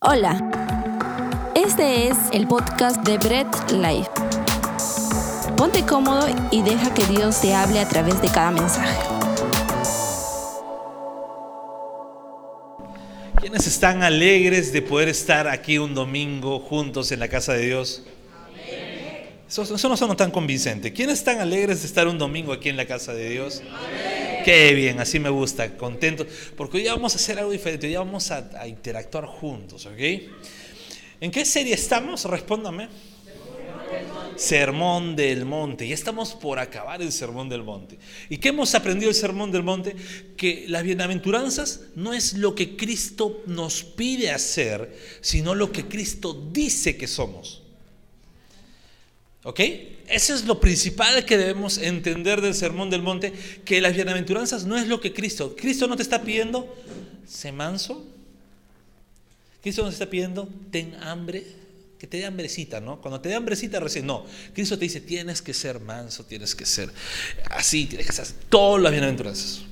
Hola, este es el podcast de Bread Life. Ponte cómodo y deja que Dios te hable a través de cada mensaje. ¿Quiénes están alegres de poder estar aquí un domingo juntos en la casa de Dios? Eso, eso no suena tan convincente. ¿Quiénes están alegres de estar un domingo aquí en la casa de Dios? Qué bien, así me gusta, contento. Porque hoy ya vamos a hacer algo diferente, hoy ya vamos a, a interactuar juntos, ¿ok? ¿En qué serie estamos? Respóndame. Sermón del Monte. Ya estamos por acabar el Sermón del Monte. ¿Y qué hemos aprendido del Sermón del Monte? Que las bienaventuranzas no es lo que Cristo nos pide hacer, sino lo que Cristo dice que somos. ¿Ok? Eso es lo principal que debemos entender del Sermón del Monte, que las bienaventuranzas no es lo que Cristo. Cristo no te está pidiendo, sé manso. Cristo no te está pidiendo, ten hambre, que te dé hambrecita, ¿no? Cuando te dé hambrecita recién, no. Cristo te dice, tienes que ser manso, tienes que ser así, tienes que ser todas las bienaventuranzas.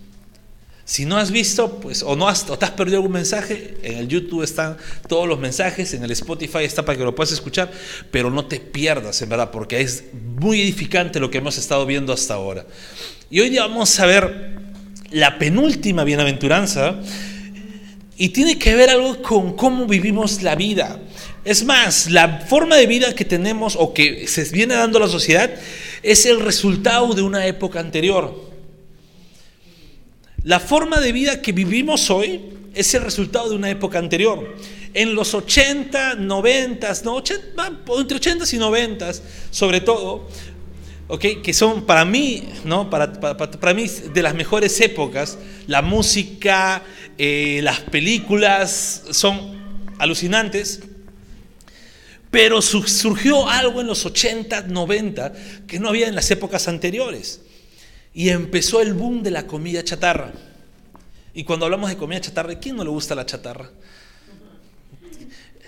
Si no has visto, pues, o no has, o te has perdido algún mensaje, en el YouTube están todos los mensajes, en el Spotify está para que lo puedas escuchar, pero no te pierdas, en verdad, porque es muy edificante lo que hemos estado viendo hasta ahora. Y hoy vamos a ver la penúltima bienaventuranza, y tiene que ver algo con cómo vivimos la vida. Es más, la forma de vida que tenemos o que se viene dando la sociedad es el resultado de una época anterior. La forma de vida que vivimos hoy es el resultado de una época anterior. En los 80, 90, no, 80, entre 80 y 90, sobre todo, que son para mí, para mí de las mejores épocas, la música, eh, las películas son alucinantes, pero surgió algo en los 80, 90 que no había en las épocas anteriores. Y empezó el boom de la comida chatarra. Y cuando hablamos de comida chatarra, ¿quién no le gusta la chatarra?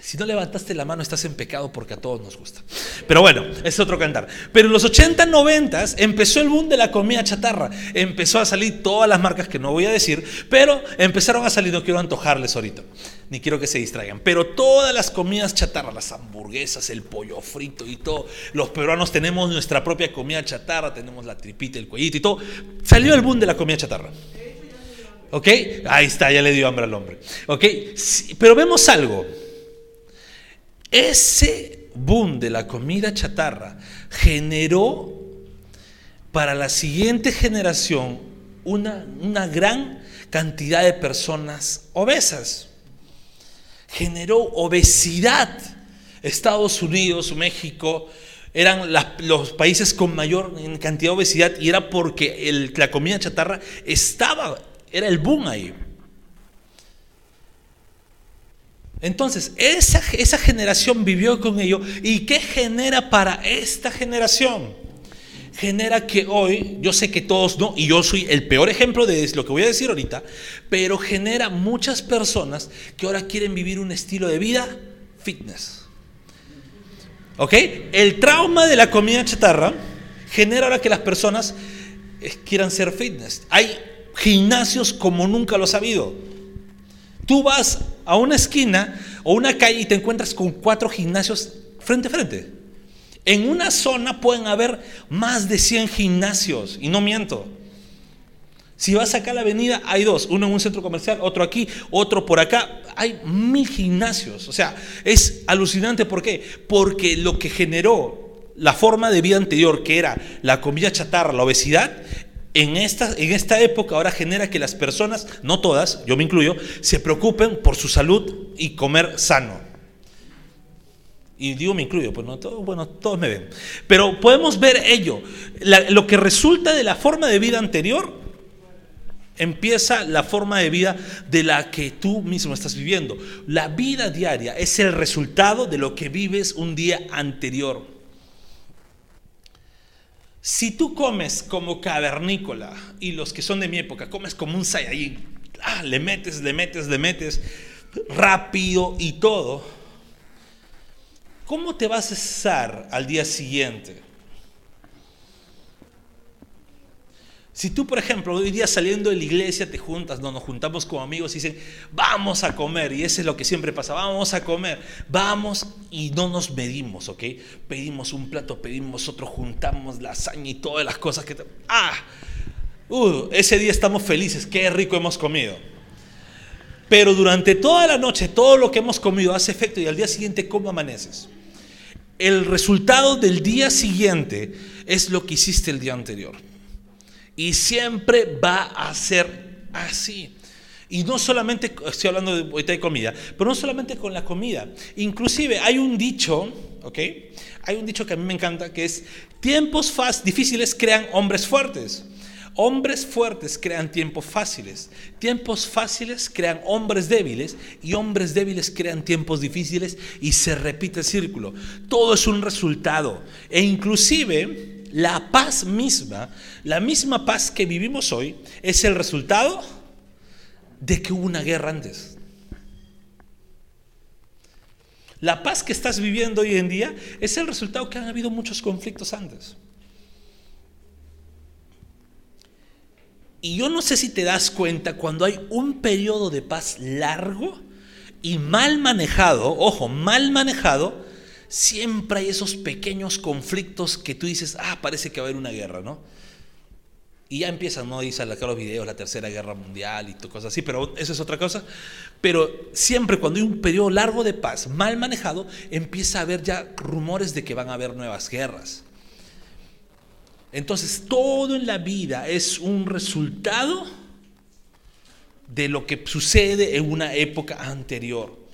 Si no levantaste la mano, estás en pecado porque a todos nos gusta. Pero bueno, es otro cantar. Pero en los 80, 90 empezó el boom de la comida chatarra. Empezó a salir todas las marcas que no voy a decir, pero empezaron a salir, no quiero antojarles ahorita, ni quiero que se distraigan. Pero todas las comidas chatarra, las hamburguesas, el pollo frito y todo. Los peruanos tenemos nuestra propia comida chatarra, tenemos la tripita, el cuellito y todo. Salió el boom de la comida chatarra. ¿Ok? Ahí está, ya le dio hambre al hombre. ¿Ok? Sí, pero vemos algo. Ese boom de la comida chatarra generó para la siguiente generación una, una gran cantidad de personas obesas. Generó obesidad. Estados Unidos, México, eran los países con mayor cantidad de obesidad y era porque la comida chatarra estaba, era el boom ahí. Entonces, esa, esa, generación vivió con ello. ¿Y qué genera para esta generación? Genera que hoy, yo sé que todos no, y yo soy el peor ejemplo de lo que voy a decir ahorita, pero genera muchas personas que ahora quieren vivir un estilo de vida fitness. ¿Ok? El trauma de la comida chatarra genera ahora que las personas eh, quieran ser fitness. Hay gimnasios como nunca lo ha habido. Tú vas a una esquina o una calle y te encuentras con cuatro gimnasios frente a frente. En una zona pueden haber más de 100 gimnasios, y no miento. Si vas acá a la avenida, hay dos, uno en un centro comercial, otro aquí, otro por acá. Hay mil gimnasios. O sea, es alucinante. ¿Por qué? Porque lo que generó la forma de vida anterior, que era la comida chatarra, la obesidad, en esta, en esta época ahora genera que las personas, no todas, yo me incluyo, se preocupen por su salud y comer sano. Y digo me incluyo, pues no, todo, bueno, todos me ven. Pero podemos ver ello. Lo que resulta de la forma de vida anterior, empieza la forma de vida de la que tú mismo estás viviendo. La vida diaria es el resultado de lo que vives un día anterior. Si tú comes como cavernícola, y los que son de mi época, comes como un saiyajin, ah, le metes, le metes, le metes, rápido y todo, ¿cómo te vas a cesar al día siguiente? Si tú, por ejemplo, hoy día saliendo de la iglesia te juntas, no, nos juntamos como amigos y dicen, vamos a comer, y eso es lo que siempre pasa, vamos a comer, vamos y no nos medimos, ¿ok? Pedimos un plato, pedimos otro, juntamos lasaña y todas las cosas que... ¡Ah! Uh, ese día estamos felices, qué rico hemos comido. Pero durante toda la noche todo lo que hemos comido hace efecto y al día siguiente, ¿cómo amaneces? El resultado del día siguiente es lo que hiciste el día anterior. Y siempre va a ser así. Y no solamente, estoy hablando de, ahorita de comida, pero no solamente con la comida. Inclusive hay un dicho, ¿ok? Hay un dicho que a mí me encanta, que es, tiempos difíciles crean hombres fuertes. Hombres fuertes crean tiempos fáciles, tiempos fáciles crean hombres débiles y hombres débiles crean tiempos difíciles y se repite el círculo. Todo es un resultado e inclusive la paz misma, la misma paz que vivimos hoy, es el resultado de que hubo una guerra antes. La paz que estás viviendo hoy en día es el resultado que han habido muchos conflictos antes. Y yo no sé si te das cuenta cuando hay un periodo de paz largo y mal manejado, ojo, mal manejado, siempre hay esos pequeños conflictos que tú dices, ah, parece que va a haber una guerra, ¿no? Y ya empiezan, ¿no? Dice los videos, la tercera guerra mundial y cosas así, pero eso es otra cosa. Pero siempre cuando hay un periodo largo de paz, mal manejado, empieza a haber ya rumores de que van a haber nuevas guerras. Entonces, todo en la vida es un resultado de lo que sucede en una época anterior.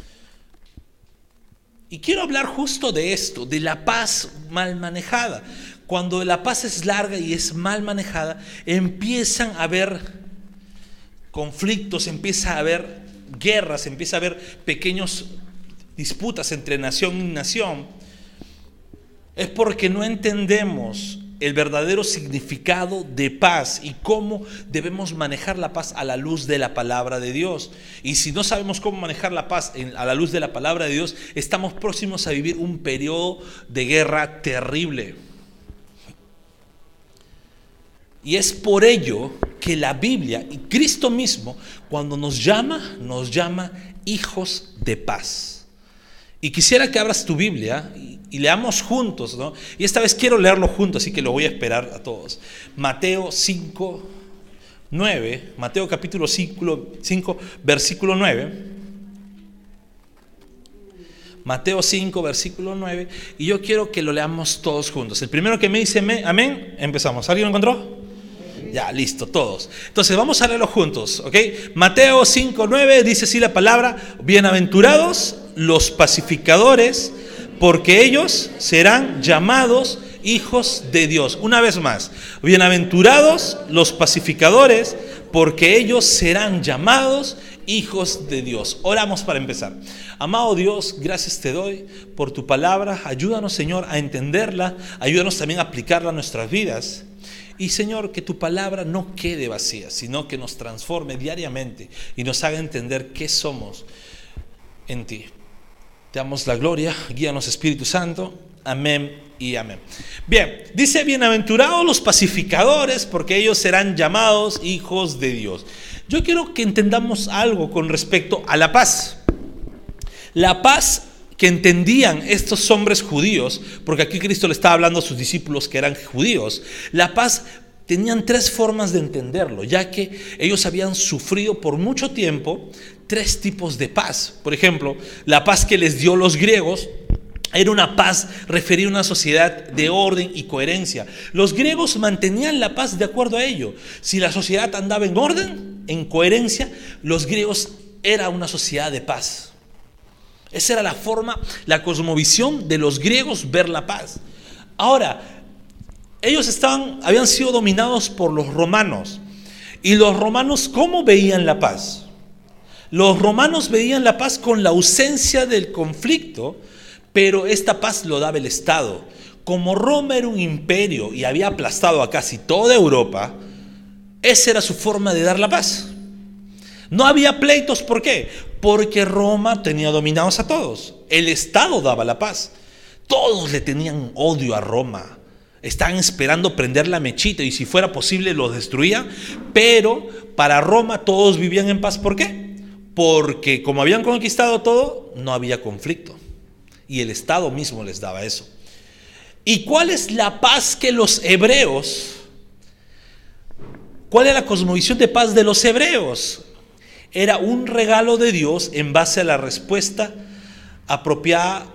Y quiero hablar justo de esto, de la paz mal manejada. Cuando la paz es larga y es mal manejada, empiezan a haber conflictos, empieza a haber guerras, empieza a haber pequeños disputas entre nación y nación. Es porque no entendemos el verdadero significado de paz y cómo debemos manejar la paz a la luz de la palabra de Dios. Y si no sabemos cómo manejar la paz a la luz de la palabra de Dios, estamos próximos a vivir un periodo de guerra terrible. Y es por ello que la Biblia y Cristo mismo, cuando nos llama, nos llama hijos de paz. Y quisiera que abras tu Biblia y leamos juntos, ¿no? Y esta vez quiero leerlo juntos, así que lo voy a esperar a todos. Mateo 5, 9, Mateo capítulo 5, 5 versículo 9. Mateo 5, versículo 9. Y yo quiero que lo leamos todos juntos. El primero que me dice amén, empezamos. ¿Alguien lo encontró? Ya, listo, todos. Entonces vamos a leerlo juntos, ¿ok? Mateo 5, 9 dice así la palabra, bienaventurados los pacificadores porque ellos serán llamados hijos de Dios. Una vez más, bienaventurados los pacificadores, porque ellos serán llamados hijos de Dios. Oramos para empezar. Amado Dios, gracias te doy por tu palabra. Ayúdanos, Señor, a entenderla. Ayúdanos también a aplicarla a nuestras vidas. Y Señor, que tu palabra no quede vacía, sino que nos transforme diariamente y nos haga entender qué somos en ti. Te damos la gloria, guíanos Espíritu Santo. Amén y amén. Bien, dice, bienaventurados los pacificadores, porque ellos serán llamados hijos de Dios. Yo quiero que entendamos algo con respecto a la paz. La paz que entendían estos hombres judíos, porque aquí Cristo le estaba hablando a sus discípulos que eran judíos, la paz tenían tres formas de entenderlo, ya que ellos habían sufrido por mucho tiempo tres tipos de paz. Por ejemplo, la paz que les dio los griegos era una paz referida a una sociedad de orden y coherencia. Los griegos mantenían la paz de acuerdo a ello. Si la sociedad andaba en orden, en coherencia, los griegos era una sociedad de paz. Esa era la forma, la cosmovisión de los griegos ver la paz. Ahora, ellos estaban, habían sido dominados por los romanos. ¿Y los romanos cómo veían la paz? Los romanos veían la paz con la ausencia del conflicto, pero esta paz lo daba el Estado. Como Roma era un imperio y había aplastado a casi toda Europa, esa era su forma de dar la paz. No había pleitos, ¿por qué? Porque Roma tenía dominados a todos. El Estado daba la paz. Todos le tenían odio a Roma. estaban esperando prender la mechita y si fuera posible los destruían, pero para Roma todos vivían en paz. ¿Por qué? Porque como habían conquistado todo, no había conflicto. Y el Estado mismo les daba eso. ¿Y cuál es la paz que los hebreos, cuál es la cosmovisión de paz de los hebreos? Era un regalo de Dios en base a la respuesta apropiada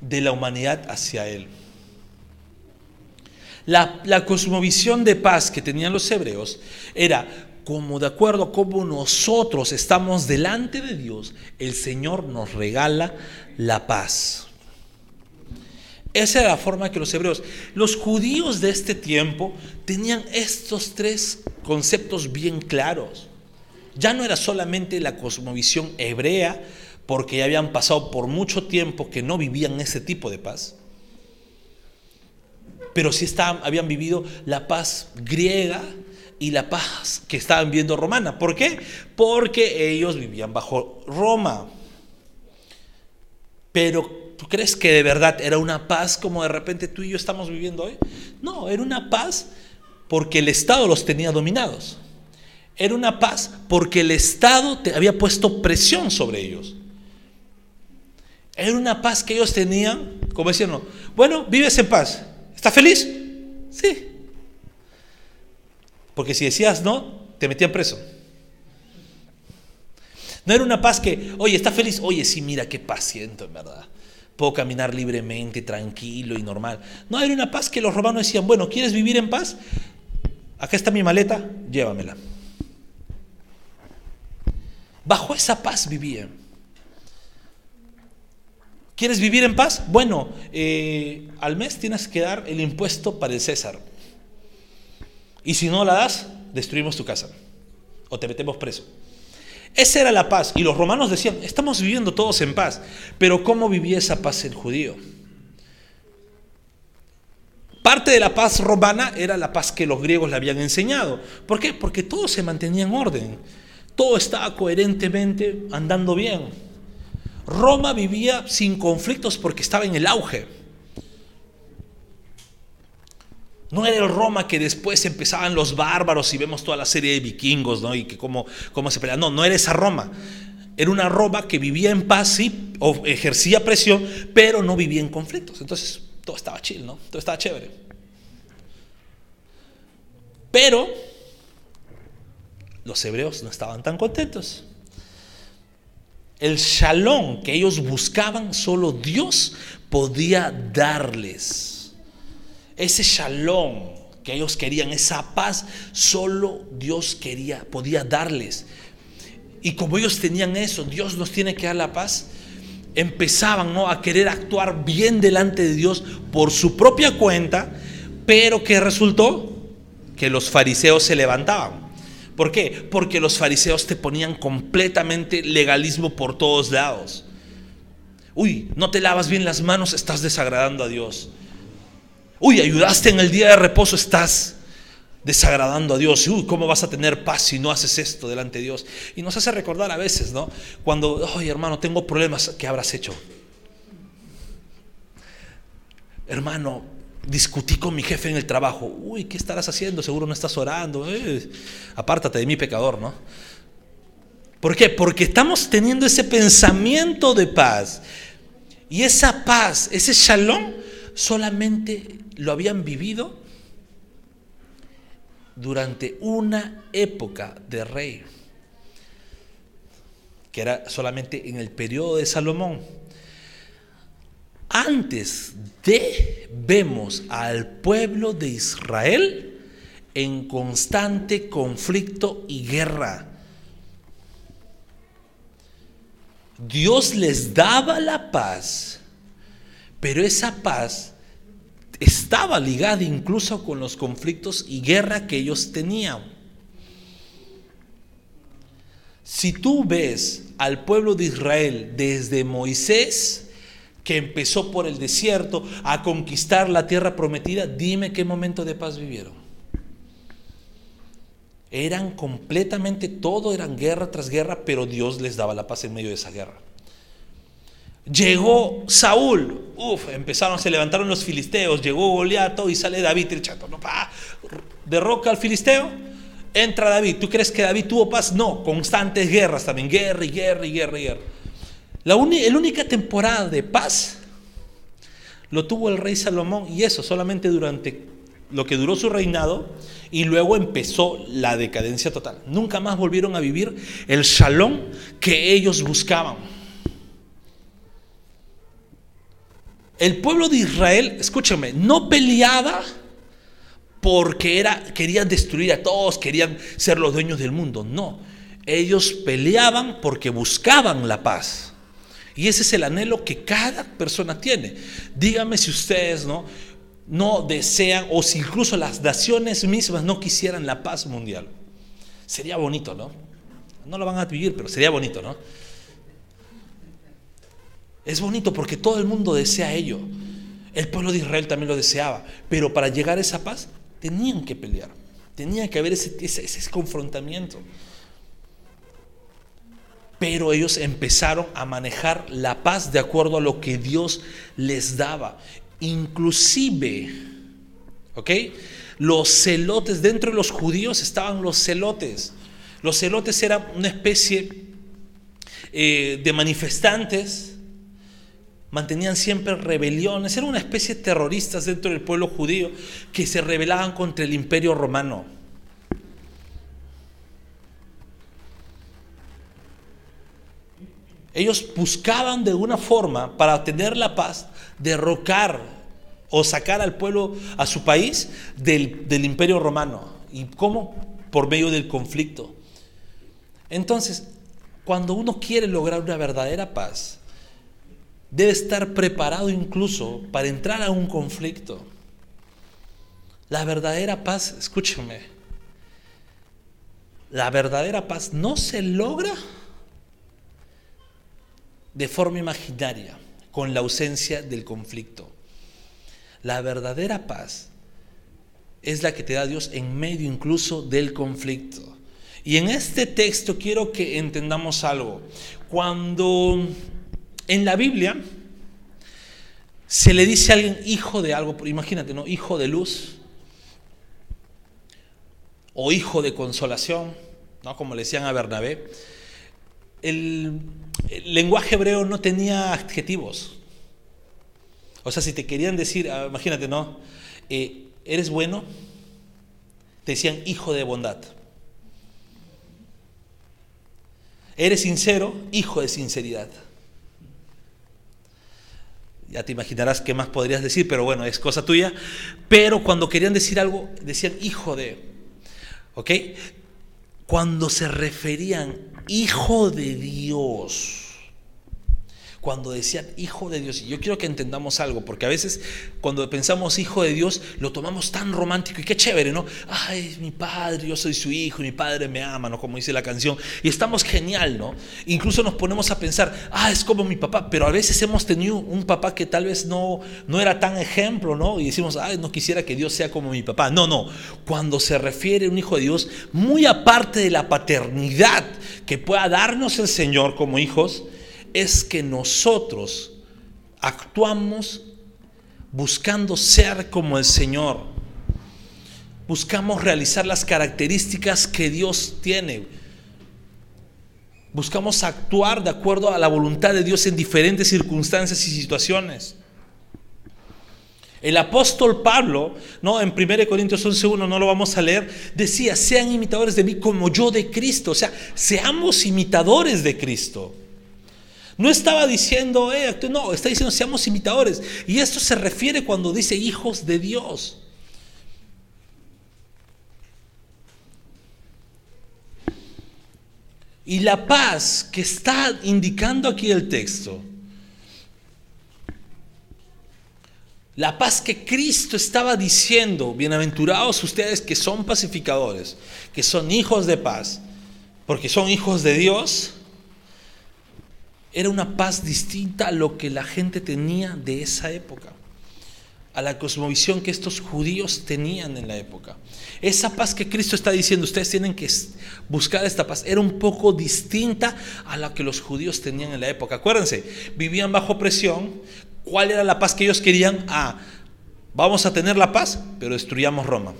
de la humanidad hacia Él. La, cosmovisión de paz que tenían los hebreos era como de acuerdo a cómo nosotros estamos delante de Dios, el Señor nos regala la paz. Esa era la forma que los hebreos, los judíos de este tiempo tenían estos tres conceptos bien claros. Ya no era solamente la cosmovisión hebrea, porque ya habían pasado por mucho tiempo que no vivían ese tipo de paz pero sí habían vivido la paz griega y la paz que estaban viendo romana. ¿Por qué? Porque ellos vivían bajo Roma. Pero ¿tú crees que de verdad era una paz como de repente tú y yo estamos viviendo hoy? No, era una paz porque el Estado los tenía dominados. Era una paz porque el Estado te había puesto presión sobre ellos. Era una paz que ellos tenían, como decían, bueno, vives en paz. ¿Estás feliz? Sí. Porque si decías no, te metían preso. No era una paz que, oye, ¿estás feliz? Oye, sí, mira qué paz siento, en verdad. Puedo caminar libremente, tranquilo y normal. No, era una paz que los romanos decían, bueno, ¿quieres vivir en paz? Acá está mi maleta, llévamela. Bajo esa paz vivían. ¿Quieres vivir en paz? Bueno, eh, al mes tienes que dar el impuesto para el César. Y si no la das, destruimos tu casa o te metemos preso. Esa era la paz. Y los romanos decían, estamos viviendo todos en paz. Pero ¿cómo vivía esa paz el judío? Parte de la paz romana era la paz que los griegos le habían enseñado. ¿Por qué? Porque todo se mantenía en orden. Todo estaba coherentemente andando bien. Roma vivía sin conflictos porque estaba en el auge. No era el Roma que después empezaban los bárbaros y vemos toda la serie de vikingos, ¿no? Y que cómo, cómo se pelean. No, no era esa Roma. Era una Roma que vivía en paz, sí, o ejercía presión, pero no vivía en conflictos. Entonces, todo estaba chill, ¿no? Todo estaba chévere. Pero los hebreos no estaban tan contentos. El shalom que ellos buscaban, solo Dios podía darles. Ese shalom que ellos querían, esa paz, solo Dios quería, podía darles. Y como ellos tenían eso, Dios nos tiene que dar la paz, empezaban ¿no? a querer actuar bien delante de Dios por su propia cuenta, pero que resultó que los fariseos se levantaban. ¿Por qué? Porque los fariseos te ponían completamente legalismo por todos lados. Uy, no te lavas bien las manos, estás desagradando a Dios. Uy, ayudaste en el día de reposo, estás desagradando a Dios. Uy, ¿cómo vas a tener paz si no haces esto delante de Dios? Y nos hace recordar a veces, ¿no? Cuando, ay hermano, tengo problemas, ¿qué habrás hecho? Hermano, discutí con mi jefe en el trabajo. Uy, ¿qué estarás haciendo? Seguro no estás orando. Eh, apártate de mi pecador, ¿no? ¿Por qué? Porque estamos teniendo ese pensamiento de paz. Y esa paz, ese shalom, solamente lo habían vivido durante una época de rey, que era solamente en el periodo de Salomón. Antes de vemos al pueblo de Israel en constante conflicto y guerra. Dios les daba la paz, pero esa paz estaba ligada incluso con los conflictos y guerra que ellos tenían. Si tú ves al pueblo de Israel desde Moisés, que empezó por el desierto a conquistar la tierra prometida, dime qué momento de paz vivieron. Eran completamente todo, eran guerra tras guerra, pero Dios les daba la paz en medio de esa guerra. Llegó Saúl, uf, empezaron, se levantaron los filisteos, llegó Goliato y sale David, el chato, no, pa, derroca al filisteo, entra David. ¿Tú crees que David tuvo paz? No, constantes guerras también, guerra y guerra y guerra y guerra. La, la única temporada de paz lo tuvo el rey Salomón y eso solamente durante lo que duró su reinado y luego empezó la decadencia total. Nunca más volvieron a vivir el shalom que ellos buscaban. El pueblo de Israel, escúchame, no peleaba porque era, querían destruir a todos, querían ser los dueños del mundo. No, ellos peleaban porque buscaban la paz. Y ese es el anhelo que cada persona tiene. Dígame si ustedes no, no desean o si incluso las naciones mismas no quisieran la paz mundial. Sería bonito, ¿no? No lo van a vivir, pero sería bonito, ¿no? Es bonito porque todo el mundo desea ello. El pueblo de Israel también lo deseaba. Pero para llegar a esa paz tenían que pelear. Tenía que haber ese, ese, confrontamiento. Pero ellos empezaron a manejar la paz de acuerdo a lo que Dios les daba. Inclusive, ¿ok? Los celotes, dentro de los judíos estaban los celotes. Los celotes eran una especie eh, de manifestantes mantenían siempre rebeliones, eran una especie de terroristas dentro del pueblo judío que se rebelaban contra el imperio romano. Ellos buscaban de una forma para tener la paz, derrocar o sacar al pueblo, a su país, del, del imperio romano. ¿Y cómo? Por medio del conflicto. Entonces, cuando uno quiere lograr una verdadera paz, debe estar preparado incluso para entrar a un conflicto. La verdadera paz, escúcheme, la verdadera paz no se logra de forma imaginaria, con la ausencia del conflicto. La verdadera paz es la que te da Dios en medio incluso del conflicto. Y en este texto quiero que entendamos algo. Cuando en la Biblia se le dice a alguien hijo de algo, imagínate, ¿no? Hijo de luz o hijo de consolación, ¿no? Como le decían a Bernabé. El, lenguaje hebreo no tenía adjetivos. O sea, si te querían decir, ah, imagínate, ¿no? Eh, ¿Eres bueno? Te decían hijo de bondad. ¿Eres sincero? Hijo de sinceridad. Ya te imaginarás qué más podrías decir, pero bueno, es cosa tuya. Pero cuando querían decir algo, decían hijo de. ¿Ok? Cuando se referían hijo de Dios cuando decían hijo de Dios. Y yo quiero que entendamos algo, porque a veces cuando pensamos hijo de Dios lo tomamos tan romántico y qué chévere, ¿no? Ay, mi padre, yo soy su hijo mi padre me ama, ¿no? Como dice la canción. Y estamos genial, ¿no? Incluso nos ponemos a pensar, ah, es como mi papá, pero a veces hemos tenido un papá que tal vez no, no era tan ejemplo, ¿no? Y decimos, ay, no quisiera que Dios sea como mi papá. No, no. Cuando se refiere a un hijo de Dios, muy aparte de la paternidad que pueda darnos el Señor como hijos, es que nosotros actuamos buscando ser como el Señor. Buscamos realizar las características que Dios tiene. Buscamos actuar de acuerdo a la voluntad de Dios en diferentes circunstancias y situaciones. El apóstol Pablo, ¿no? en 1 Corintios 11.1, no lo vamos a leer, decía, sean imitadores de mí como yo de Cristo. O sea, seamos imitadores de Cristo. No estaba diciendo, eh, no, está diciendo seamos imitadores. Y esto se refiere cuando dice hijos de Dios. Y la paz que está indicando aquí el texto, la paz que Cristo estaba diciendo, bienaventurados ustedes que son pacificadores, que son hijos de paz, porque son hijos de Dios, era una paz distinta a lo que la gente tenía de esa época. a la cosmovisión que estos judíos tenían en la época. Esa paz que Cristo está diciendo, ustedes tienen que buscar esta paz, era un poco distinta a la que los judíos tenían en la época. Acuérdense, vivían bajo presión. ¿Cuál era la paz que ellos querían? Ah, vamos a tener la paz, pero destruyamos Roma.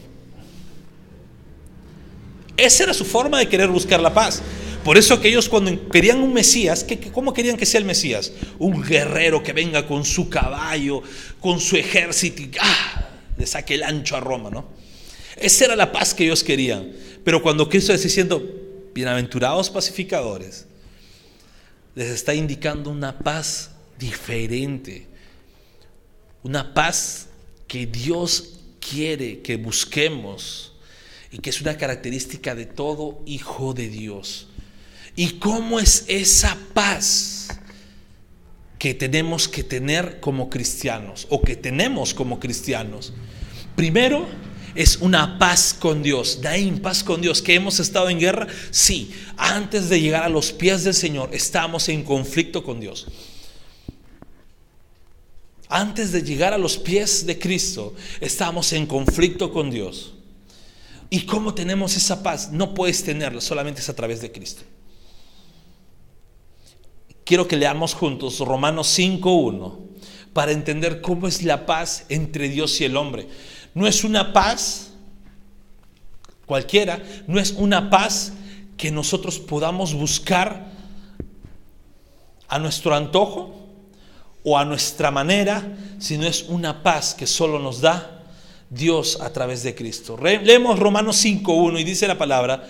Esa era su forma de querer buscar la paz. Por eso que ellos cuando querían un Mesías, ¿cómo querían que sea el Mesías? Un guerrero que venga con su caballo, con su ejército y ¡ah! le saque el ancho a Roma, ¿no? Esa era la paz que ellos querían. Pero cuando Cristo está diciendo, bienaventurados pacificadores, les está indicando una paz diferente. Una paz que Dios quiere que busquemos y que es una característica de todo hijo de Dios. ¿Y cómo es esa paz que tenemos que tener como cristianos o que tenemos como cristianos? Primero, es una paz con Dios. Daim, paz con Dios. ¿Que hemos estado en guerra? Sí. Antes de llegar a los pies del Señor, estamos en conflicto con Dios. Antes de llegar a los pies de Cristo, estamos en conflicto con Dios. ¿Y cómo tenemos esa paz? No puedes tenerla, solamente es a través de Cristo. Quiero que leamos juntos Romanos 5.1 para entender cómo es la paz entre Dios y el hombre. No es una paz cualquiera, no es una paz que nosotros podamos buscar a nuestro antojo o a nuestra manera, sino es una paz que solo nos da Dios a través de Cristo. Leemos Romanos 5.1 y dice la palabra,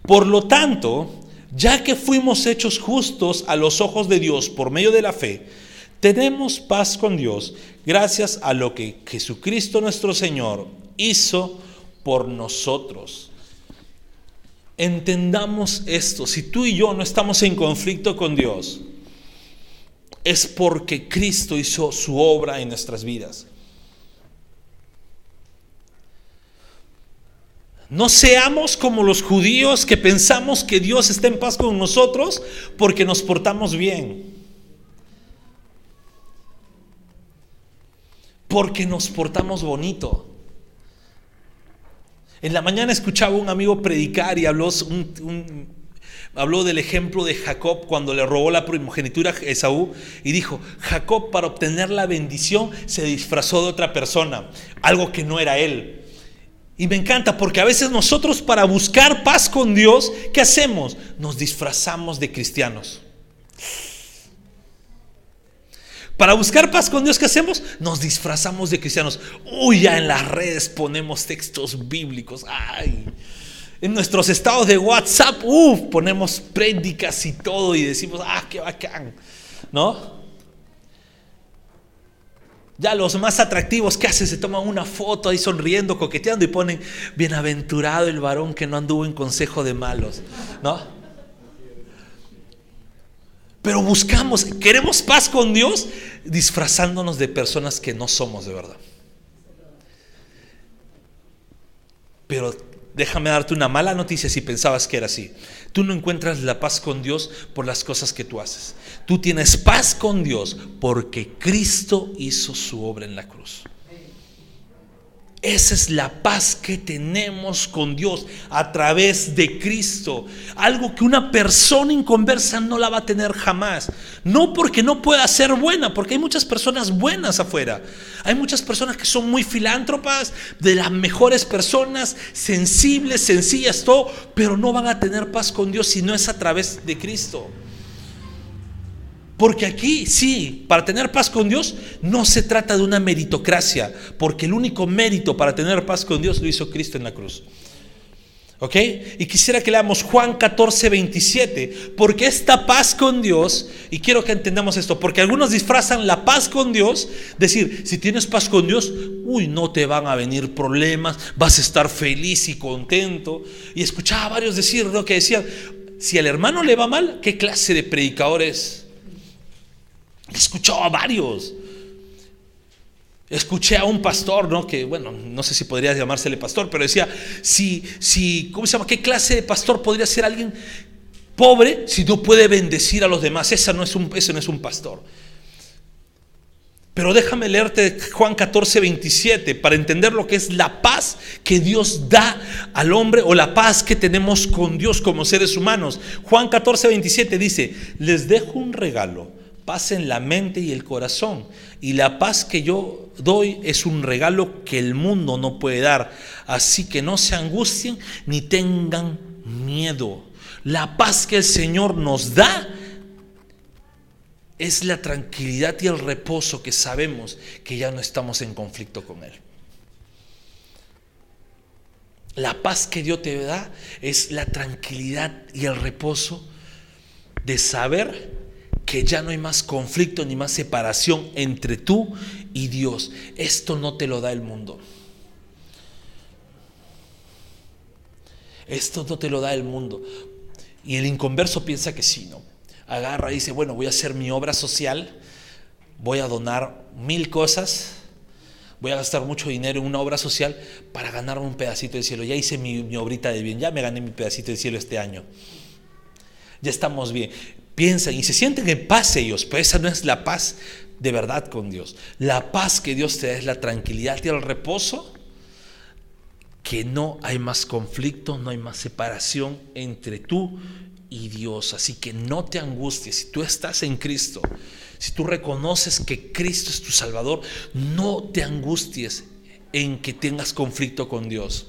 por lo tanto, ya que fuimos hechos justos a los ojos de Dios por medio de la fe, tenemos paz con Dios gracias a lo que Jesucristo nuestro Señor hizo por nosotros. Entendamos esto, si tú y yo no estamos en conflicto con Dios, es porque Cristo hizo su obra en nuestras vidas. No seamos como los judíos que pensamos que Dios está en paz con nosotros porque nos portamos bien. Porque nos portamos bonito. En la mañana escuchaba un amigo predicar y habló, habló del ejemplo de Jacob cuando le robó la primogenitura a Esaú y dijo, Jacob para obtener la bendición se disfrazó de otra persona, algo que no era él. Y me encanta porque a veces nosotros para buscar paz con Dios, ¿qué hacemos? Nos disfrazamos de cristianos. Para buscar paz con Dios, ¿qué hacemos? Nos disfrazamos de cristianos. Uy, ya en las redes ponemos textos bíblicos. Ay. En nuestros estados de WhatsApp, uff, ponemos prédicas y todo y decimos, ah, qué bacán. ¿No? Ya los más atractivos, ¿qué hacen? Se toman una foto ahí sonriendo, coqueteando y ponen, bienaventurado el varón que no anduvo en consejo de malos. ¿No? Pero buscamos, queremos paz con Dios disfrazándonos de personas que no somos de verdad. Pero déjame darte una mala noticia si pensabas que era así. Tú no encuentras la paz con Dios por las cosas que tú haces. Tú tienes paz con Dios porque Cristo hizo su obra en la cruz. Esa es la paz que tenemos con Dios a través de Cristo. Algo que una persona inconversa no la va a tener jamás. No porque no pueda ser buena, porque hay muchas personas buenas afuera. Hay muchas personas que son muy filántropas, de las mejores personas, sensibles, sencillas, todo, pero no van a tener paz con Dios si no es a través de Cristo. Porque aquí sí, para tener paz con Dios no se trata de una meritocracia, porque el único mérito para tener paz con Dios lo hizo Cristo en la cruz. ¿Ok? Y quisiera que leamos Juan 14, 27, porque esta paz con Dios, y quiero que entendamos esto, porque algunos disfrazan la paz con Dios, decir, si tienes paz con Dios, uy, no te van a venir problemas, vas a estar feliz y contento. Y escuchaba a varios decir lo que decían, si al hermano le va mal, ¿qué clase de predicador es? Escuchó a varios. Escuché a un pastor, ¿no? Que, bueno, no sé si podría llamársele pastor, pero decía, si, si, ¿cómo se llama? ¿Qué clase de pastor podría ser alguien pobre si no puede bendecir a los demás? Esa no es un, ese no es un pastor. Pero déjame leerte Juan 14, 27 para entender lo que es la paz que Dios da al hombre o la paz que tenemos con Dios como seres humanos. Juan 14, 27 dice, les dejo un regalo, paz en la mente y el corazón. Y la paz que yo doy es un regalo que el mundo no puede dar. Así que no se angustien ni tengan miedo. La paz que el Señor nos da es la tranquilidad y el reposo que sabemos que ya no estamos en conflicto con Él. La paz que Dios te da es la tranquilidad y el reposo de saber que ya no hay más conflicto ni más separación entre tú y Dios. Esto no te lo da el mundo. Esto no te lo da el mundo. Y el inconverso piensa que sí, ¿no? agarra y dice, bueno, voy a hacer mi obra social, voy a donar mil cosas, voy a gastar mucho dinero en una obra social para ganarme un pedacito de cielo. Ya hice mi, mi obrita de bien, ya me gané mi pedacito de cielo este año. Ya estamos bien. Piensan y se sienten en paz ellos, pero esa no es la paz de verdad con Dios. La paz que Dios te da es la tranquilidad y el reposo que no hay más conflicto, no hay más separación entre tú y Dios. Así que no te angusties. Si tú estás en Cristo, si tú reconoces que Cristo es tu Salvador, no te angusties en que tengas conflicto con Dios.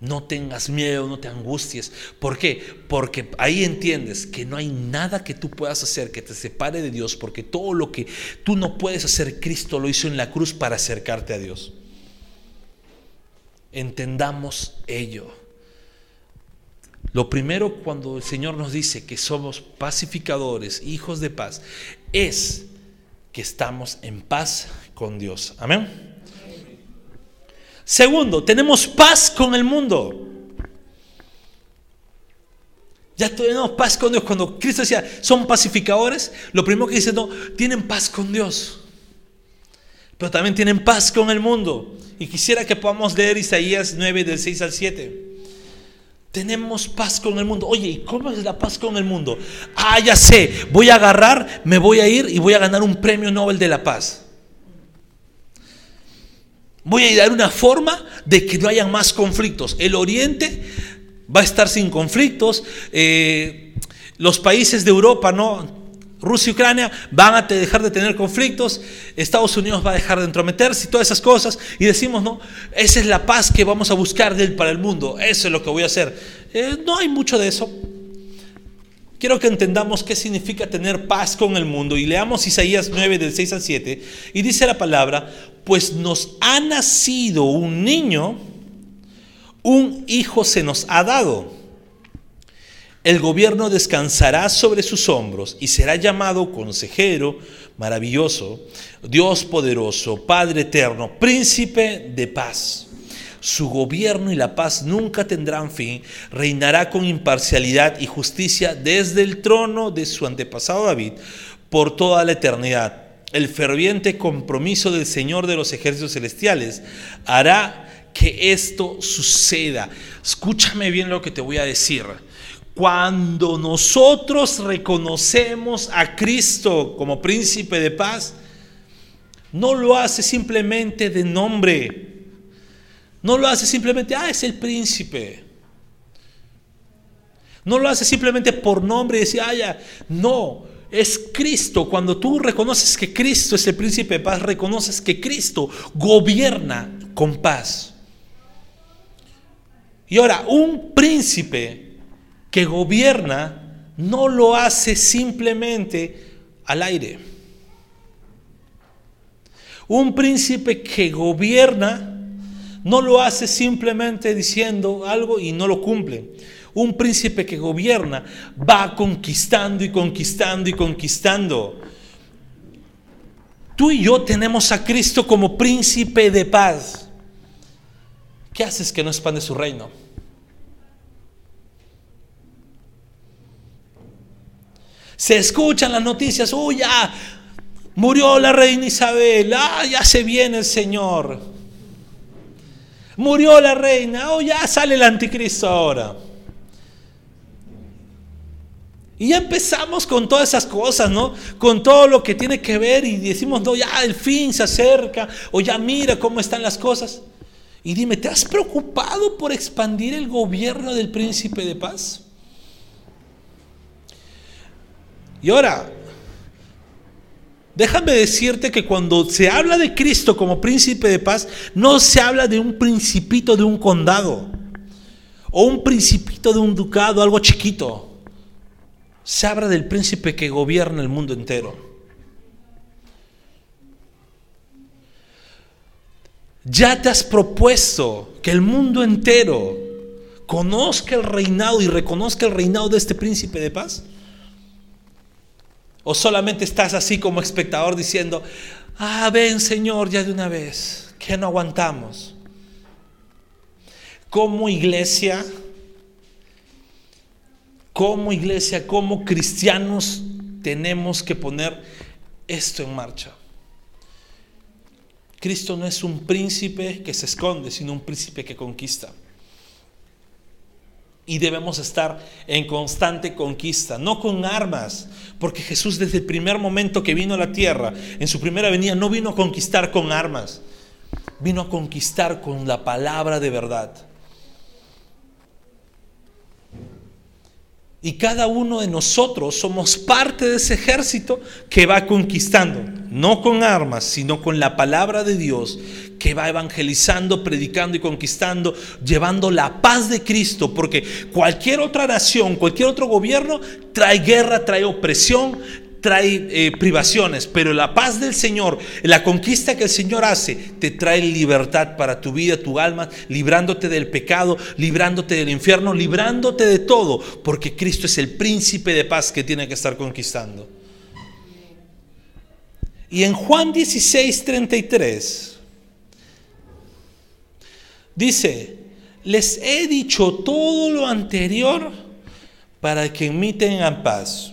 No tengas miedo, no te angusties. ¿Por qué? Porque ahí entiendes que no hay nada que tú puedas hacer que te separe de Dios, porque todo lo que tú no puedes hacer, Cristo lo hizo en la cruz para acercarte a Dios. Entendamos ello. Lo primero cuando el Señor nos dice que somos pacificadores, hijos de paz, es que estamos en paz con Dios. Amén. Segundo, tenemos paz con el mundo. Ya tenemos paz con Dios. Cuando Cristo decía, son pacificadores, lo primero que dice, no, tienen paz con Dios. Pero también tienen paz con el mundo. Y quisiera que podamos leer Isaías 9 del 6 al 7. Tenemos paz con el mundo. Oye, ¿y cómo es la paz con el mundo? Ah, ya sé, voy a agarrar, me voy a ir y voy a ganar un premio Nobel de la paz. Voy a dar una forma de que no haya más conflictos. El Oriente va a estar sin conflictos. Eh, los países de Europa, ¿no? Rusia y Ucrania van a dejar de tener conflictos, Estados Unidos va a dejar de entrometerse y todas esas cosas. Y decimos, no, esa es la paz que vamos a buscar de él para el mundo, eso es lo que voy a hacer. Eh, no hay mucho de eso. Quiero que entendamos qué significa tener paz con el mundo y leamos Isaías 9 del 6 al 7 y dice la palabra, pues nos ha nacido un niño, un hijo se nos ha dado el gobierno descansará sobre sus hombros y será llamado consejero maravilloso, Dios poderoso, Padre eterno, príncipe de paz. Su gobierno y la paz nunca tendrán fin. Reinará con imparcialidad y justicia desde el trono de su antepasado David por toda la eternidad. El ferviente compromiso del Señor de los ejércitos celestiales hará que esto suceda. Escúchame bien lo que te voy a decir. Cuando nosotros reconocemos a Cristo como príncipe de paz, no lo hace simplemente de nombre. No lo hace simplemente, ah, es el príncipe. No lo hace simplemente por nombre y decir, ah, ya. No, es Cristo. Cuando tú reconoces que Cristo es el príncipe de paz, reconoces que Cristo gobierna con paz. Y ahora, un príncipe que gobierna no lo hace simplemente al aire. Un príncipe que gobierna no lo hace simplemente diciendo algo y no lo cumple. Un príncipe que gobierna va conquistando y conquistando y conquistando. Tú y yo tenemos a Cristo como príncipe de paz. ¿Qué haces que no expande su reino? Se escuchan las noticias, oh ya, murió la reina Isabel, ah, ya se viene el Señor. Murió la reina, oh ya sale el anticristo ahora. Y ya empezamos con todas esas cosas, ¿no? Con todo lo que tiene que ver y decimos, no, ya el fin se acerca, o ya mira cómo están las cosas. Y dime, ¿te has preocupado por expandir el gobierno del príncipe de paz? Y ahora, déjame decirte que cuando se habla de Cristo como príncipe de paz, no se habla de un principito de un condado o un principito de un ducado, algo chiquito se habla del príncipe que gobierna el mundo entero. Ya te has propuesto que el mundo entero conozca el reinado y reconozca el reinado de este príncipe de paz. ¿O solamente estás así como espectador diciendo, ah, ven Señor ya de una vez, que no aguantamos? Como iglesia, como iglesia, como cristianos, tenemos que poner esto en marcha. Cristo no es un príncipe que se esconde, sino un príncipe que conquista. Y debemos estar en constante conquista, no con armas, porque Jesús desde el primer momento que vino a la tierra, en su primera venida, no vino a conquistar con armas, vino a conquistar con la palabra de verdad. Y cada uno de nosotros somos parte de ese ejército que va conquistando, no con armas, sino con la palabra de Dios, que va evangelizando, predicando y conquistando, llevando la paz de Cristo, porque cualquier otra nación, cualquier otro gobierno trae guerra, trae opresión, trae eh, privaciones, pero la paz del Señor, la conquista que el Señor hace, te trae libertad para tu vida, tu alma, librándote del pecado, librándote del infierno, librándote de todo, porque Cristo es el príncipe de paz que tiene que estar conquistando. Y en Juan 16, 33, dice, les he dicho todo lo anterior para que en mí tengan paz.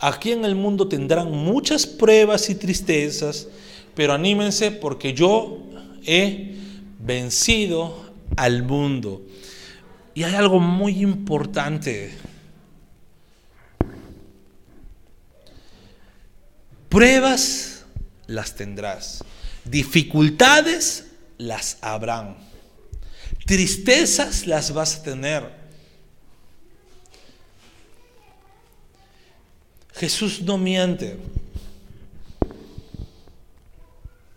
Aquí en el mundo tendrán muchas pruebas y tristezas, pero anímense porque yo he vencido al mundo. Y hay algo muy importante. Pruebas las tendrás. Dificultades las habrán. Tristezas las vas a tener. Jesús no miente.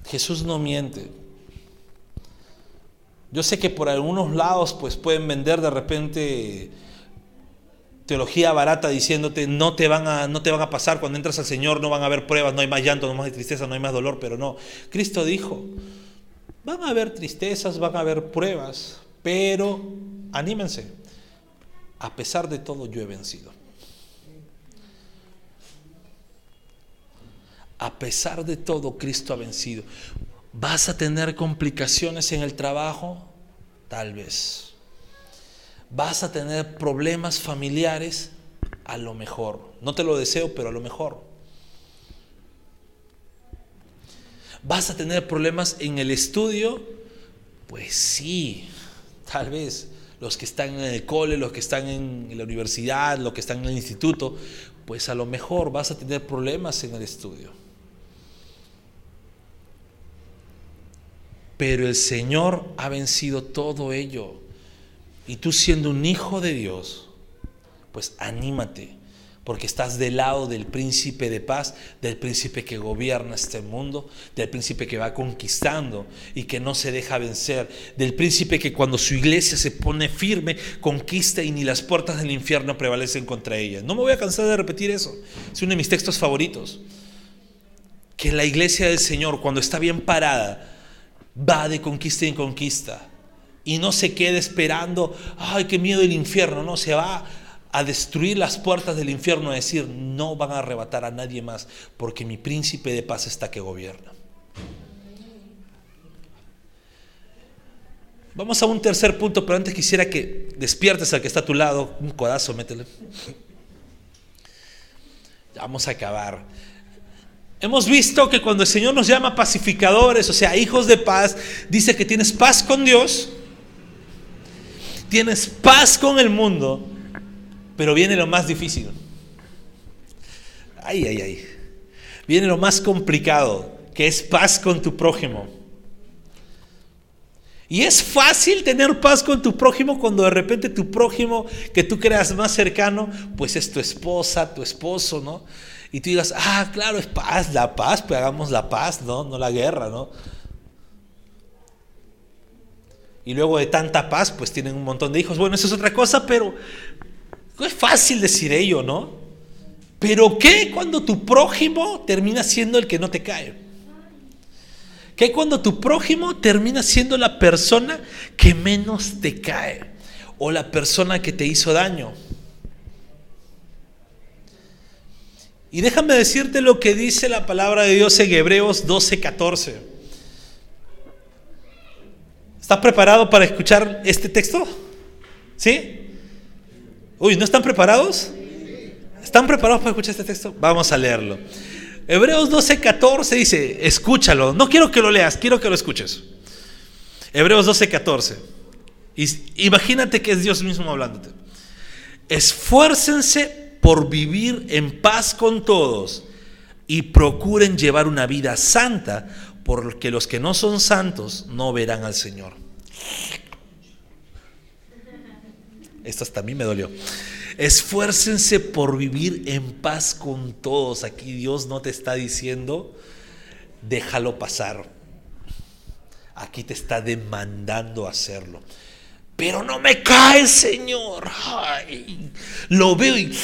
Jesús no miente. Yo sé que por algunos lados pues pueden vender de repente teología barata diciéndote no te van a no te van a pasar cuando entras al Señor no van a haber pruebas, no hay más llanto, no hay más tristeza, no hay más dolor, pero no. Cristo dijo, van a haber tristezas, van a haber pruebas, pero anímense. A pesar de todo yo he vencido. A pesar de todo, Cristo ha vencido. ¿Vas a tener complicaciones en el trabajo? Tal vez. ¿Vas a tener problemas familiares? A lo mejor. No te lo deseo, pero a lo mejor. ¿Vas a tener problemas en el estudio? Pues sí, tal vez. Los que están en el cole, los que están en la universidad, los que están en el instituto, pues a lo mejor vas a tener problemas en el estudio. Pero el Señor ha vencido todo ello. Y tú siendo un hijo de Dios, pues anímate, porque estás del lado del príncipe de paz, del príncipe que gobierna este mundo, del príncipe que va conquistando y que no se deja vencer, del príncipe que cuando su iglesia se pone firme, conquista y ni las puertas del infierno prevalecen contra ella. No me voy a cansar de repetir eso, es uno de mis textos favoritos. Que la iglesia del Señor, cuando está bien parada, va de conquista en conquista. Y no se quede esperando, ay, qué miedo el infierno. No, se va a destruir las puertas del infierno, a decir, no van a arrebatar a nadie más, porque mi príncipe de paz está que gobierna. Vamos a un tercer punto, pero antes quisiera que despiertes al que está a tu lado. Un codazo, métele. vamos a acabar. Hemos visto que cuando el Señor nos llama pacificadores, o sea, hijos de paz, dice que tienes paz con Dios, tienes paz con el mundo, pero viene lo más difícil. Ay, ay, ay. Viene lo más complicado, que es paz con tu prójimo. Y es fácil tener paz con tu prójimo cuando de repente tu prójimo que tú creas más cercano, pues es tu esposa, tu esposo, ¿no? Y tú digas, ah, claro, es paz, la paz, pues hagamos la paz, ¿no? No la guerra, ¿no? Y luego de tanta paz, pues tienen un montón de hijos. Bueno, eso es otra cosa, pero no es fácil decir ello, ¿no? Pero ¿qué cuando tu prójimo termina siendo el que no te cae? ¿Qué cuando tu prójimo termina siendo la persona que menos te cae? O la persona que te hizo daño. Y déjame decirte lo que dice la palabra de Dios en Hebreos 12:14. ¿Estás preparado para escuchar este texto? ¿Sí? Uy, ¿no están preparados? ¿Están preparados para escuchar este texto? Vamos a leerlo. Hebreos 12, 14 dice, escúchalo. No quiero que lo leas, quiero que lo escuches. Hebreos 12, 14. Imagínate que es Dios mismo hablándote. Esfuércense por vivir en paz con todos y procuren llevar una vida santa, porque los que no son santos no verán al Señor. Esto hasta a mí me dolió. Esfuércense por vivir en paz con todos. Aquí Dios no te está diciendo, déjalo pasar. Aquí te está demandando hacerlo. Pero no me cae, Señor. lo veo y...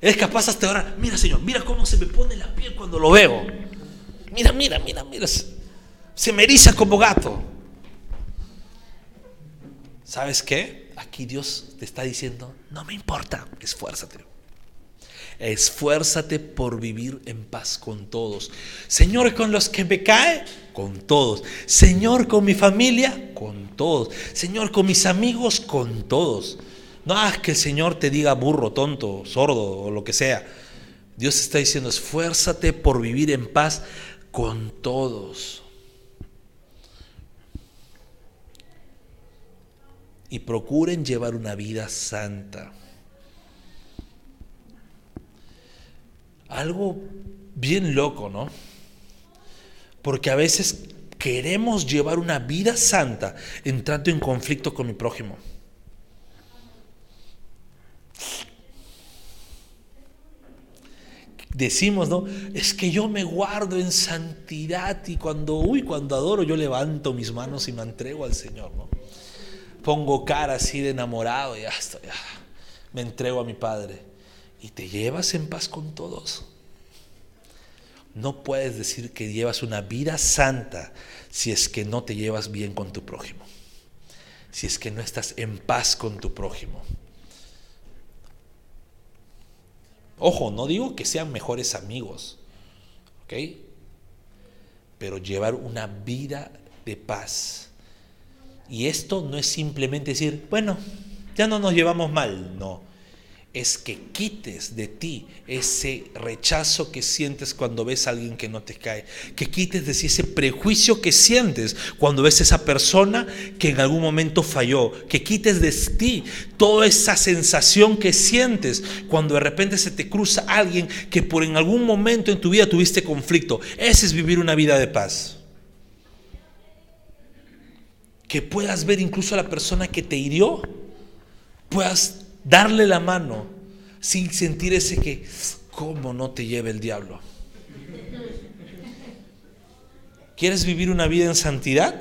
Es capaz hasta ahora, mira Señor, mira cómo se me pone la piel cuando lo veo. Mira, mira, mira, mira. Se me eriza como gato. ¿Sabes qué? Aquí Dios te está diciendo, no me importa, esfuérzate. Esfuérzate por vivir en paz con todos. Señor, con los que me cae, con todos. Señor, con mi familia, con todos. Señor, con mis amigos, con todos. No hagas que el Señor te diga burro, tonto, sordo o lo que sea. Dios está diciendo, esfuérzate por vivir en paz con todos. y procuren llevar una vida santa. Algo bien loco, ¿no? Porque a veces queremos llevar una vida santa entrando en conflicto con mi prójimo. Decimos, ¿no? Es que yo me guardo en santidad y cuando, uy, cuando adoro yo levanto mis manos y me entrego al Señor, ¿no? pongo cara así de enamorado y hasta ya, me entrego a mi Padre. Y te llevas en paz con todos. No puedes decir que llevas una vida santa si es que no te llevas bien con tu prójimo. Si es que no estás en paz con tu prójimo. Ojo, no digo que sean mejores amigos, ¿ok? Pero llevar una vida de paz y esto no es simplemente decir, bueno, ya no nos llevamos mal, no. Es que quites de ti ese rechazo que sientes cuando ves a alguien que no te cae. Que quites de ti ese prejuicio que sientes cuando ves a esa persona que en algún momento falló. Que quites de ti toda esa sensación que sientes cuando de repente se te cruza alguien que por en algún momento en tu vida tuviste conflicto. Ese es vivir una vida de paz que puedas ver incluso a la persona que te hirió, puedas darle la mano sin sentir ese que, ¿cómo no te lleve el diablo? ¿Quieres vivir una vida en santidad?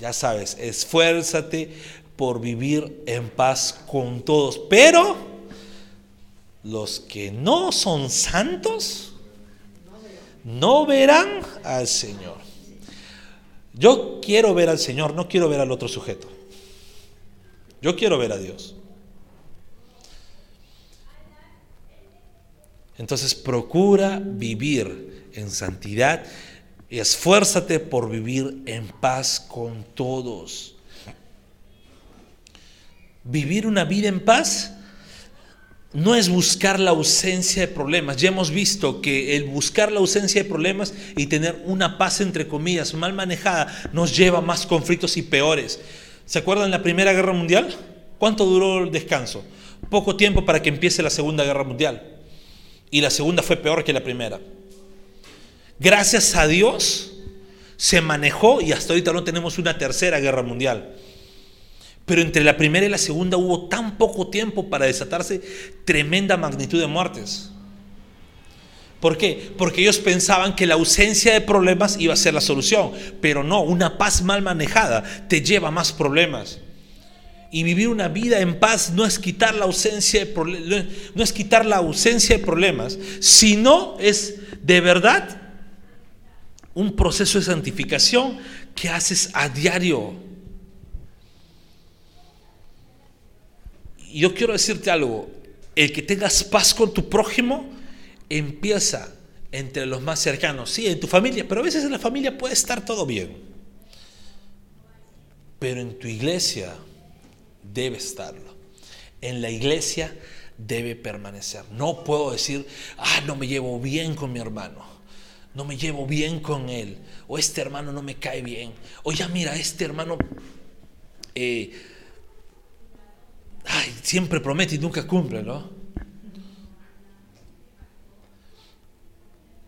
Ya sabes, esfuérzate por vivir en paz con todos. Pero los que no son santos no verán al Señor. Yo quiero ver al Señor, no quiero ver al otro sujeto. Yo quiero ver a Dios. Entonces procura vivir en santidad y esfuérzate por vivir en paz con todos. Vivir una vida en paz no es buscar la ausencia de problemas. Ya hemos visto que el buscar la ausencia de problemas y tener una paz entre comillas mal manejada nos lleva a más conflictos y peores. ¿Se acuerdan la Primera Guerra Mundial? ¿Cuánto duró el descanso? poco tiempo para que empiece la Segunda Guerra Mundial. Y la segunda fue peor que la primera. Gracias a Dios se manejó y hasta ahorita no tenemos una tercera guerra mundial. Pero entre la primera y la segunda hubo tan poco tiempo para desatarse tremenda magnitud de muertes. ¿Por qué? Porque ellos pensaban que la ausencia de problemas iba a ser la solución, pero no, una paz mal manejada te lleva a más problemas. Y vivir una vida en paz no es quitar la ausencia de no es quitar la ausencia de problemas, sino es de verdad un proceso de santificación que haces a diario. Y yo quiero decirte algo, el que tengas paz con tu prójimo empieza entre los más cercanos, sí, en tu familia, pero a veces en la familia puede estar todo bien. Pero en tu iglesia debe estarlo. En la iglesia debe permanecer. No puedo decir, ah, no me llevo bien con mi hermano, no me llevo bien con él, o este hermano no me cae bien, o ya mira, este hermano eh, siempre promete y nunca cumple, ¿no?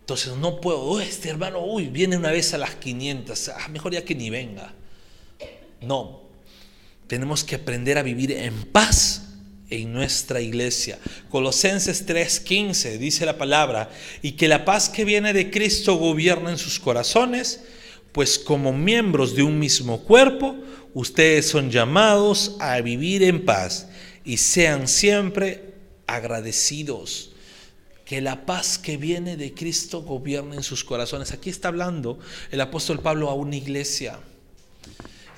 Entonces no puedo, oh, este hermano, uy, viene una vez a las 500, ah, mejor ya que ni venga. No, tenemos que aprender a vivir en paz en nuestra iglesia. Colosenses 3:15 dice la palabra, y que la paz que viene de Cristo gobierna en sus corazones, pues como miembros de un mismo cuerpo, ustedes son llamados a vivir en paz y sean siempre agradecidos que la paz que viene de Cristo gobierne en sus corazones. Aquí está hablando el apóstol Pablo a una iglesia.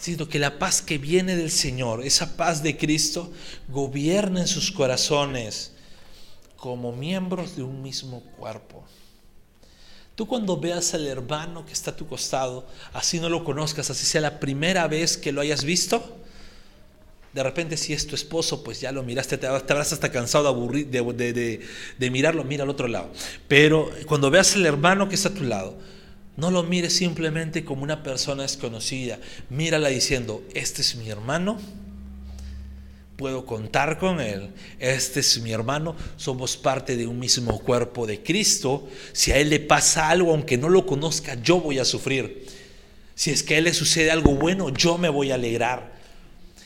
Diciendo que la paz que viene del Señor, esa paz de Cristo, gobierna en sus corazones como miembros de un mismo cuerpo. Tú cuando veas al hermano que está a tu costado, así no lo conozcas, así sea la primera vez que lo hayas visto, de repente si es tu esposo, pues ya lo miraste, te, habrás hasta cansado de, de, mirarlo, mira al otro lado. Pero cuando veas al hermano que está a tu lado, no lo mires simplemente como una persona desconocida. Mírala diciendo, este es mi hermano, puedo contar con él, este es mi hermano, somos parte de un mismo cuerpo de Cristo. Si a él le pasa algo, aunque no lo conozca, yo voy a sufrir. Si es que a él le sucede algo bueno, yo me voy a alegrar.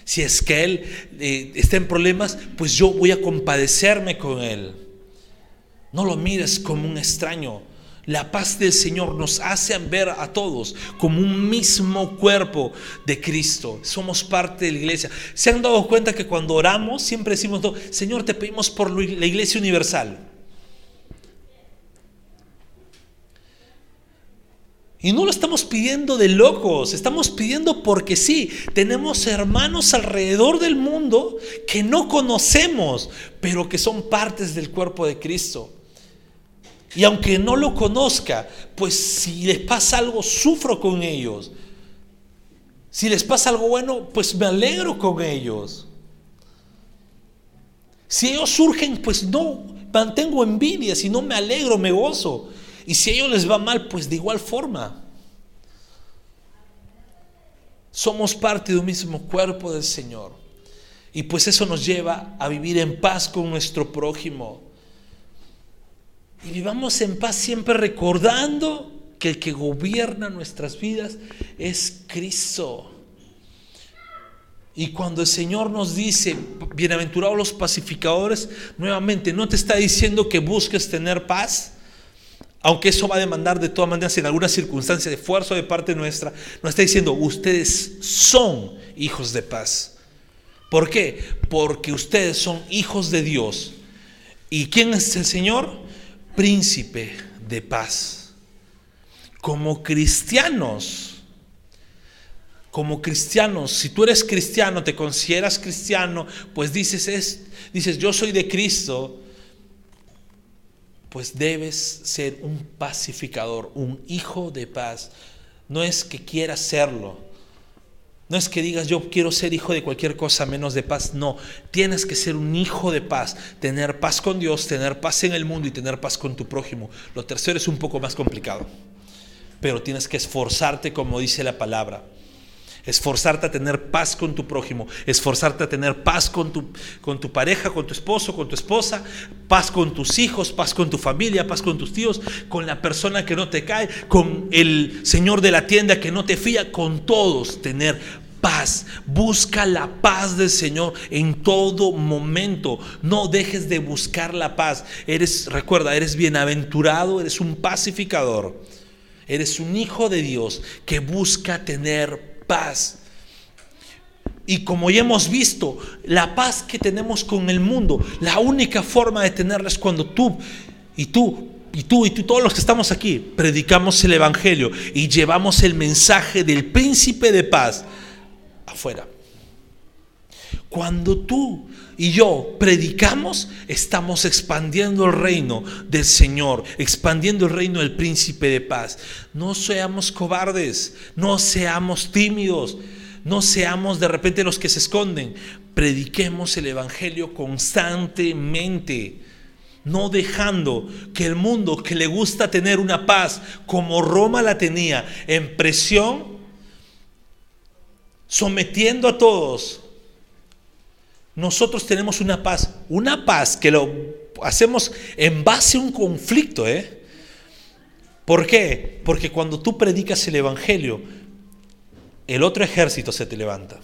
Si es que él eh, está en problemas, pues yo voy a compadecerme con él. No lo mires como un extraño. La paz del Señor nos hace ver a todos como un mismo cuerpo de Cristo. Somos parte de la iglesia. ¿Se han dado cuenta que cuando oramos siempre decimos, Señor, te pedimos por la iglesia universal? Y no lo estamos pidiendo de locos, estamos pidiendo porque sí, tenemos hermanos alrededor del mundo que no conocemos, pero que son partes del cuerpo de Cristo. Y aunque no lo conozca, pues si les pasa algo, sufro con ellos. Si les pasa algo bueno, pues me alegro con ellos. Si ellos surgen, pues no mantengo envidia, si no me alegro, me gozo. Y si a ellos les va mal, pues de igual forma. Somos parte de un mismo cuerpo del Señor. Y pues eso nos lleva a vivir en paz con nuestro prójimo. Y vivamos en paz siempre recordando que el que gobierna nuestras vidas es Cristo. Y cuando el Señor nos dice, bienaventurados los pacificadores, nuevamente no te está diciendo que busques tener paz, aunque eso va a demandar de todas maneras en alguna circunstancia de esfuerzo de parte nuestra, nos está diciendo, ustedes son hijos de paz. ¿Por qué? Porque ustedes son hijos de Dios. ¿Y quién es el Señor? Príncipe de paz. Como cristianos, como cristianos, si tú eres cristiano, te consideras cristiano, pues dices, es, dices yo soy de Cristo, pues debes ser un pacificador, un hijo de paz. No es que quieras serlo. No es que digas yo quiero ser hijo de cualquier cosa menos de paz. No, tienes que ser un hijo de paz, tener paz con Dios, tener paz en el mundo y tener paz con tu prójimo. Lo tercero es un poco más complicado, pero tienes que esforzarte como dice la palabra. Esforzarte a tener paz con tu prójimo, esforzarte a tener paz con tu, con tu pareja, con tu esposo, con tu esposa, paz con tus hijos, paz con tu familia, paz con tus tíos, con la persona que no te cae, con el señor de la tienda que no te fía, con todos tener paz. Busca la paz del Señor en todo momento. No dejes de buscar la paz. Eres, recuerda, eres bienaventurado, eres un pacificador. Eres un hijo de Dios que busca tener paz. Y como ya hemos visto, la paz que tenemos con el mundo, la única forma de tenerla es cuando tú y tú y tú y tú, todos los que estamos aquí, predicamos el Evangelio y llevamos el mensaje del príncipe de paz afuera. Cuando tú y yo predicamos, estamos expandiendo el reino del Señor, expandiendo el reino del príncipe de paz. No seamos cobardes, no seamos tímidos, no seamos de repente los que se esconden. Prediquemos el Evangelio constantemente, no dejando que el mundo que le gusta tener una paz como Roma la tenía, en presión, sometiendo a todos, nosotros tenemos una paz, una paz que lo hacemos en base a un conflicto, ¿eh? ¿Por qué? Porque cuando tú predicas el Evangelio, el otro ejército se te levanta.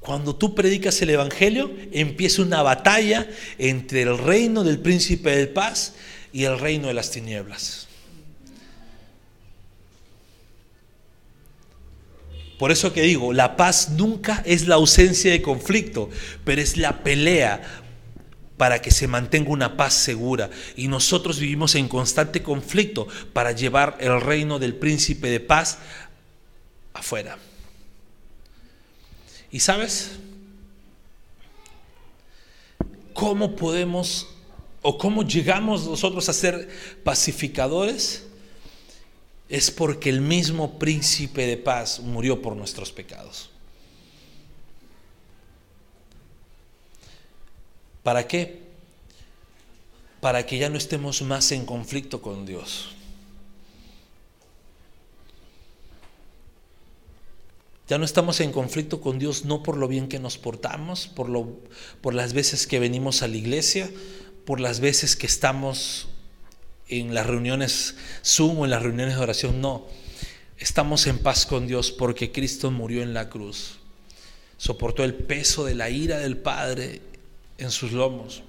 Cuando tú predicas el Evangelio, empieza una batalla entre el reino del príncipe de paz y el reino de las tinieblas. Por eso que digo, la paz nunca es la ausencia de conflicto, pero es la pelea para que se mantenga una paz segura. Y nosotros vivimos en constante conflicto para llevar el reino del príncipe de paz afuera. ¿Y sabes? ¿Cómo podemos o cómo llegamos nosotros a ser pacificadores? Es porque el mismo príncipe de paz murió por nuestros pecados. ¿Para qué? Para que ya no estemos más en conflicto con Dios. Ya no estamos en conflicto con Dios no por lo bien que nos portamos, por, lo, por las veces que venimos a la iglesia, por las veces que estamos en las reuniones Zoom o en las reuniones de oración, no. Estamos en paz con Dios porque Cristo murió en la cruz. Soportó el peso de la ira del Padre en sus lomos.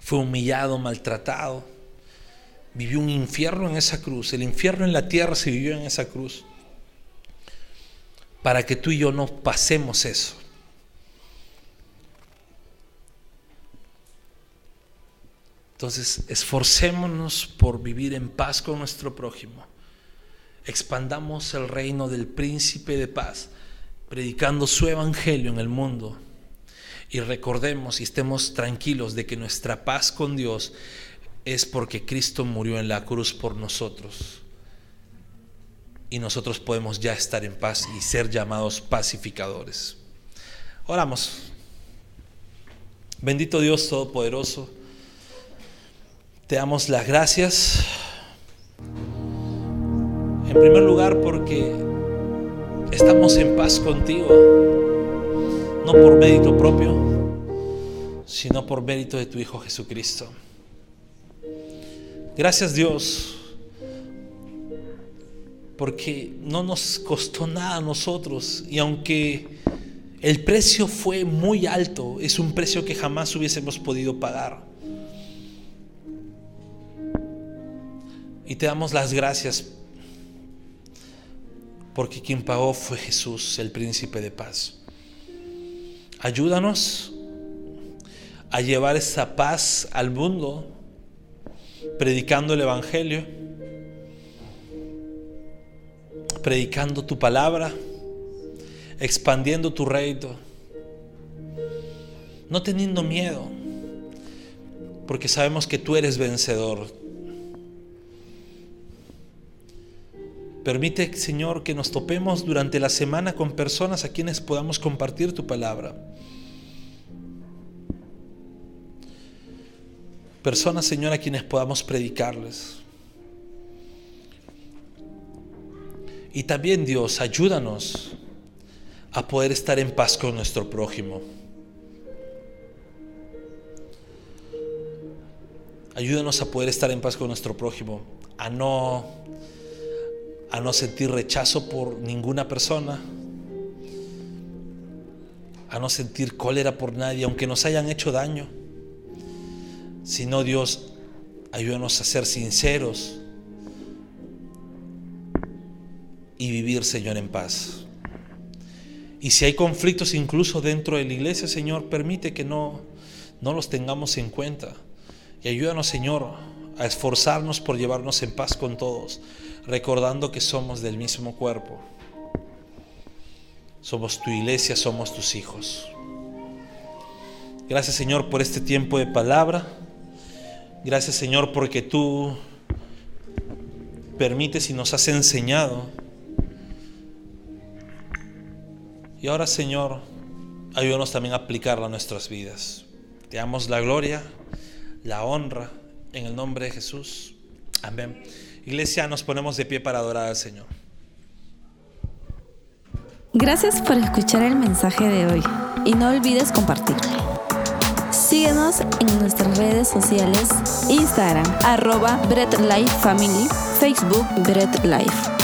Fue humillado, maltratado. Vivió un infierno en esa cruz. El infierno en la tierra se vivió en esa cruz. Para que tú y yo no pasemos eso. Entonces, esforcémonos por vivir en paz con nuestro prójimo. Expandamos el reino del príncipe de paz, predicando su evangelio en el mundo. Y recordemos y estemos tranquilos de que nuestra paz con Dios es porque Cristo murió en la cruz por nosotros. Y nosotros podemos ya estar en paz y ser llamados pacificadores. Oramos. Bendito Dios Todopoderoso. Te damos las gracias. En primer lugar porque estamos en paz contigo, no por mérito propio, sino por mérito de tu Hijo Jesucristo. Gracias Dios, porque no nos costó nada a nosotros y aunque el precio fue muy alto, es un precio que jamás hubiésemos podido pagar. Y te damos las gracias porque quien pagó fue Jesús, el príncipe de paz. Ayúdanos a llevar esa paz al mundo, predicando el Evangelio, predicando tu palabra, expandiendo tu reino, no teniendo miedo, porque sabemos que tú eres vencedor, Permite, Señor, que nos topemos durante la semana con personas a quienes podamos compartir tu palabra. Personas, Señor, a quienes podamos predicarles. Y también Dios, ayúdanos a poder estar en paz con nuestro prójimo. Ayúdanos a poder estar en paz con nuestro prójimo, a no a no sentir rechazo por ninguna persona, a no sentir cólera por nadie, aunque nos hayan hecho daño. Sino Dios, ayúdanos a ser sinceros y vivir, Señor, en paz. Y si hay conflictos incluso dentro de la iglesia, Señor, permite que no, no los tengamos en cuenta. Y ayúdanos, Señor, a esforzarnos por llevarnos en paz con todos, recordando que somos del mismo cuerpo. Somos tu iglesia, somos tus hijos. Gracias Señor por este tiempo de palabra. Gracias Señor porque tú permites y nos has enseñado. Y ahora Señor, ayúdanos también a aplicarla a nuestras vidas. Te damos la gloria, la honra en el nombre de Jesús. Amén. Iglesia, nos ponemos de pie para adorar al Señor. Gracias por escuchar el mensaje de hoy y no olvides compartirlo. Síguenos en nuestras redes sociales, Instagram, arroba Bread Life Family, Facebook Bread Life.